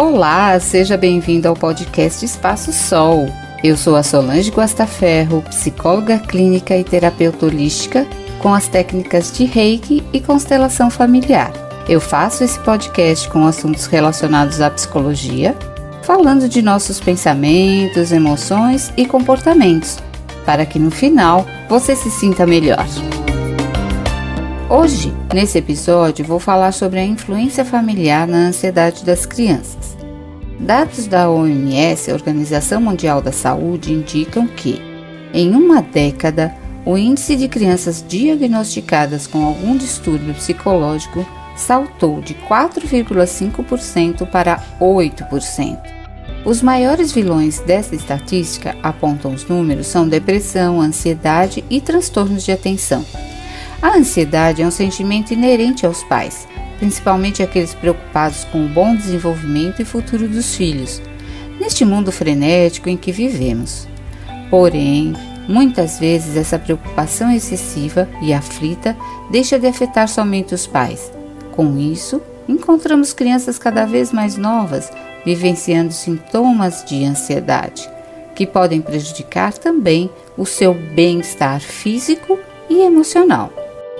Olá, seja bem-vindo ao podcast Espaço Sol. Eu sou a Solange Guastaferro, psicóloga clínica e terapeuta holística com as técnicas de Reiki e constelação familiar. Eu faço esse podcast com assuntos relacionados à psicologia, falando de nossos pensamentos, emoções e comportamentos, para que no final você se sinta melhor. Hoje, nesse episódio, vou falar sobre a influência familiar na ansiedade das crianças. Dados da OMS, Organização Mundial da Saúde, indicam que, em uma década, o índice de crianças diagnosticadas com algum distúrbio psicológico saltou de 4,5% para 8%. Os maiores vilões dessa estatística, apontam os números, são depressão, ansiedade e transtornos de atenção. A ansiedade é um sentimento inerente aos pais, principalmente aqueles preocupados com o bom desenvolvimento e futuro dos filhos, neste mundo frenético em que vivemos. Porém, muitas vezes essa preocupação excessiva e aflita deixa de afetar somente os pais. Com isso, encontramos crianças cada vez mais novas vivenciando sintomas de ansiedade, que podem prejudicar também o seu bem-estar físico e emocional.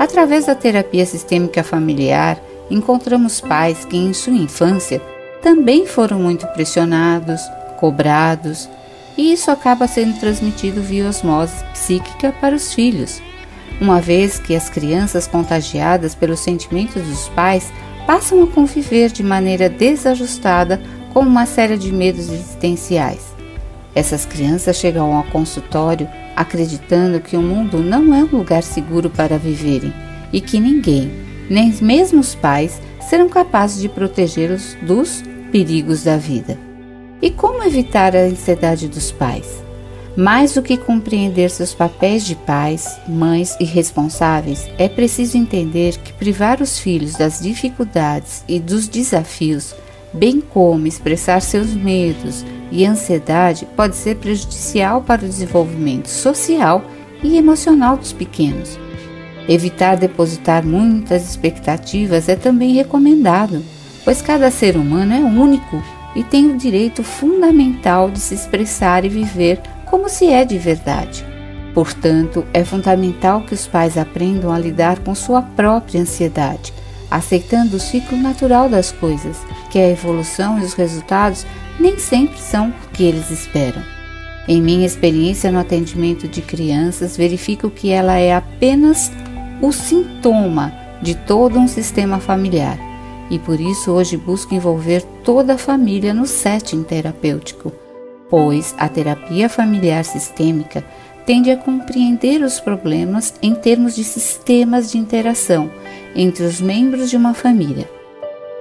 Através da terapia sistêmica familiar, encontramos pais que em sua infância também foram muito pressionados, cobrados, e isso acaba sendo transmitido via osmose psíquica para os filhos, uma vez que as crianças contagiadas pelos sentimentos dos pais passam a conviver de maneira desajustada com uma série de medos existenciais. Essas crianças chegam ao consultório acreditando que o mundo não é um lugar seguro para viverem e que ninguém, nem mesmo os pais, serão capazes de protegê-los dos perigos da vida. E como evitar a ansiedade dos pais? Mais do que compreender seus papéis de pais, mães e responsáveis, é preciso entender que privar os filhos das dificuldades e dos desafios, bem como expressar seus medos, e ansiedade pode ser prejudicial para o desenvolvimento social e emocional dos pequenos. Evitar depositar muitas expectativas é também recomendado, pois cada ser humano é único e tem o direito fundamental de se expressar e viver como se é de verdade. Portanto, é fundamental que os pais aprendam a lidar com sua própria ansiedade, aceitando o ciclo natural das coisas, que a evolução e os resultados nem sempre são o que eles esperam. Em minha experiência no atendimento de crianças, verifico que ela é apenas o sintoma de todo um sistema familiar e por isso hoje busco envolver toda a família no setting terapêutico, pois a terapia familiar sistêmica tende a compreender os problemas em termos de sistemas de interação entre os membros de uma família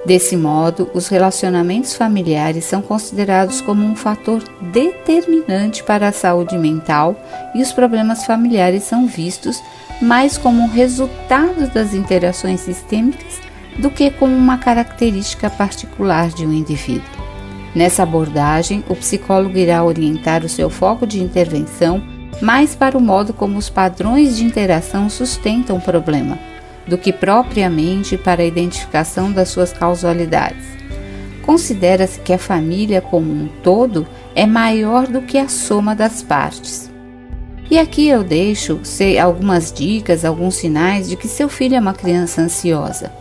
Desse modo, os relacionamentos familiares são considerados como um fator determinante para a saúde mental e os problemas familiares são vistos mais como resultado das interações sistêmicas do que como uma característica particular de um indivíduo. Nessa abordagem, o psicólogo irá orientar o seu foco de intervenção mais para o modo como os padrões de interação sustentam o problema do que propriamente para a identificação das suas causalidades. Considera-se que a família como um todo é maior do que a soma das partes. E aqui eu deixo algumas dicas, alguns sinais de que seu filho é uma criança ansiosa.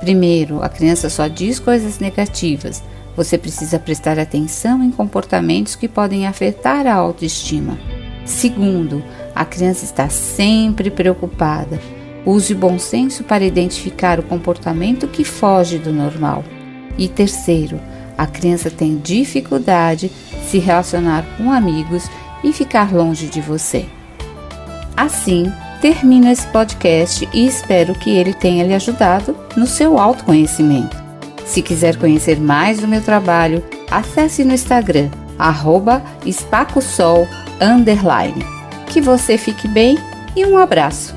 Primeiro, a criança só diz coisas negativas. Você precisa prestar atenção em comportamentos que podem afetar a autoestima. Segundo, a criança está sempre preocupada. Use bom senso para identificar o comportamento que foge do normal. E terceiro, a criança tem dificuldade de se relacionar com amigos e ficar longe de você. Assim, termino esse podcast e espero que ele tenha lhe ajudado no seu autoconhecimento. Se quiser conhecer mais do meu trabalho, acesse no Instagram, arroba espacosol, Que você fique bem e um abraço!